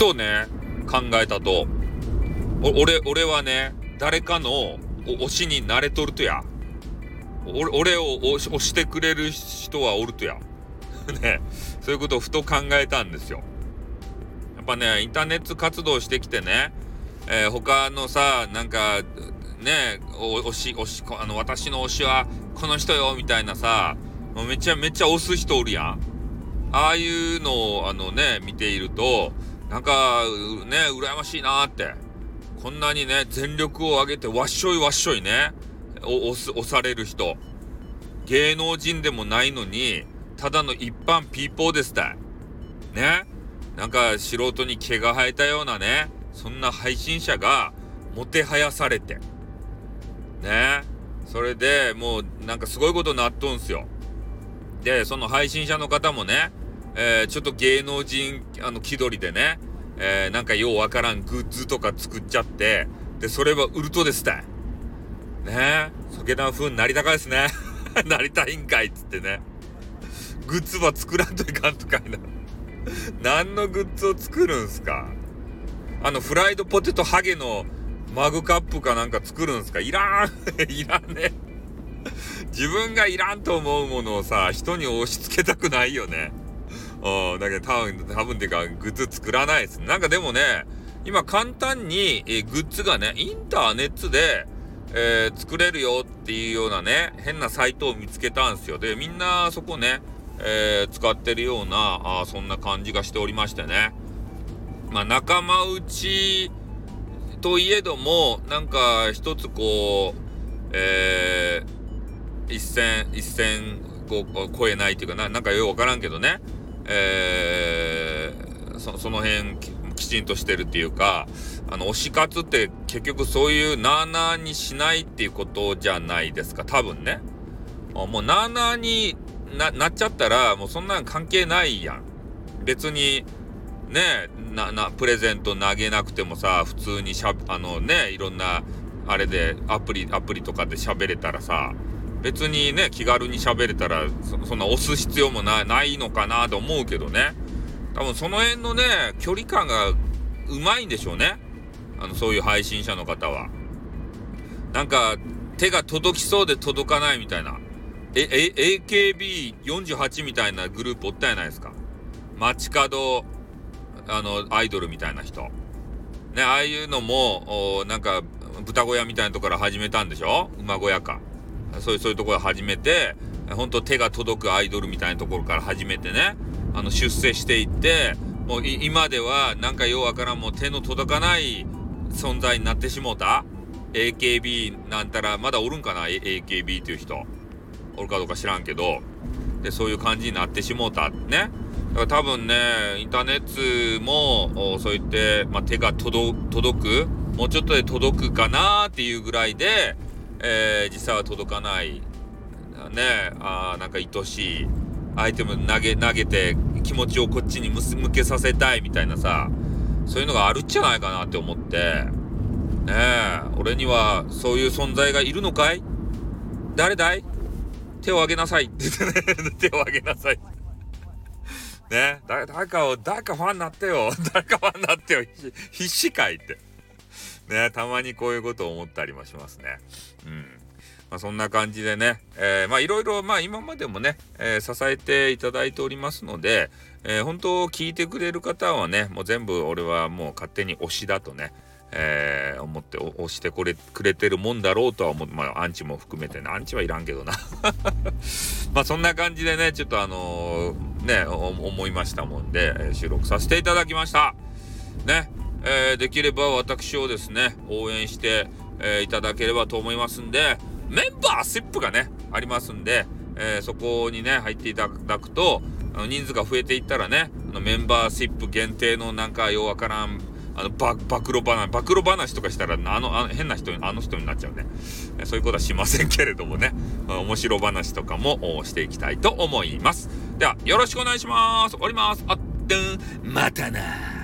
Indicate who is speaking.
Speaker 1: とね、考えたと、俺、俺はね、誰かの推しになれとるとや。俺俺を推してくれる人はおるとや。ね、そういうことをふと考えたんですよ。やっぱね、インターネット活動してきてね、えー、他のさ、なんか、ね、推し、推し、あの、私の推しはこの人よ、みたいなさ、めちゃめちゃ推す人おるやん。ああいうのを、あのね、見ていると、なんか、ね、羨ましいなーって。こんなにね、全力を挙げてわっしょいわっしょいね、押す、押される人。芸能人でもないのに、ただの一般ピーポーですたい。ね？なんか素人に毛が生えたようなね、そんな配信者がもてはやされて。ね？それでもうなんかすごいことになっとんすよ。で、その配信者の方もね、えー、ちょっと芸能人、あの、気取りでね、えー、なんかようわからんグッズとか作っちゃって、で、それは売るとですたい。ねえ、そげな風になりたかですね。なりたいんかいっつってね。グッズは作らんといかんとかいな。何のグッズを作るんすかあの、フライドポテトハゲのマグカップかなんか作るんすかいらん いらんね。自分がいらんと思うものをさ、人に押し付けたくないよね。だけ多分、多分っていうか、グッズ作らないです。なんかでもね、今簡単に、えグッズがね、インターネットで、えー、作れるよっていうようなね、変なサイトを見つけたんですよ。で、みんなそこね、えー、使ってるような、あそんな感じがしておりましてね。まあ、仲間内といえども、なんか一つこう、えー、一線、一線こう超えないっていうかな、なんかよくわからんけどね、えー、そその辺きちんとしてるっていうか、あの、推し活って結局そういうなーなーにしないっていうことじゃないですか、多分ね。もうなーなーにな、なっちゃったら、もうそんなん関係ないやん。別に、ね、な、な、プレゼント投げなくてもさ、普通にしゃ、あのね、いろんな、あれで、アプリ、アプリとかで喋れたらさ、別にね、気軽に喋れたらそ、そんな押す必要もなないのかなと思うけどね。多分その辺のね、距離感がうまいんでしょうね。あの、そういう配信者の方は。なんか、手が届きそうで届かないみたいな。え、え、AKB48 みたいなグループおったやないですか。街角、あの、アイドルみたいな人。ね、ああいうのも、なんか、豚小屋みたいなとこから始めたんでしょ馬小屋か。そういう、そういうところ始めて、本当手が届くアイドルみたいなところから始めてね、あの、出世していって、もう今ではなんかようわからんもう手の届かない存在になってしもうた ?AKB なんたら、まだおるんかな ?AKB っていう人。おるかどうか知らんけど、で、そういう感じになってしもうたね。だから多分ね、インターネットも、そう言って、まあ、手が届く、もうちょっとで届くかなっていうぐらいで、えー、実際は届かない、ね、あなんか愛しい。アイテム投げ、投げて気持ちをこっちに向けさせたいみたいなさ、そういうのがあるんじゃないかなって思って、ねえ、俺にはそういう存在がいるのかい？誰だい？手を挙げなさい。って言ってね、手を挙げなさい。ね、誰かを、誰かファンになってよ。誰かファンになってよ。必死かいって。ね、たまにこういうことを思ったりもしますね。うん。まあ、そんな感じでね、えー、まあいろいろ、ま今までもね、えー、支えていただいておりますので、えー、本当聞いてくれる方はね、もう全部俺はもう勝手に推しだとね、えー、思って押してこれくれてるもんだろうとは思う。まあ、アンチも含めてね、アンチはいらんけどな。まあ、そんな感じでね、ちょっとあのー、ね、思いましたもんで、収録させていただきました。ね、えー、できれば私をですね、応援して、えー、いただければと思いますんで、メンバーシップがね、ありますんで、えー、そこにね、入っていただくと、あの人数が増えていったらね、あのメンバーシップ限定のなんかようわからん、あの、暴露話、暴露話とかしたら、あの、あの変な人に、あの人になっちゃうね。そういうことはしませんけれどもね、面白話とかもしていきたいと思います。では、よろしくお願いします。終わります。あってん、またな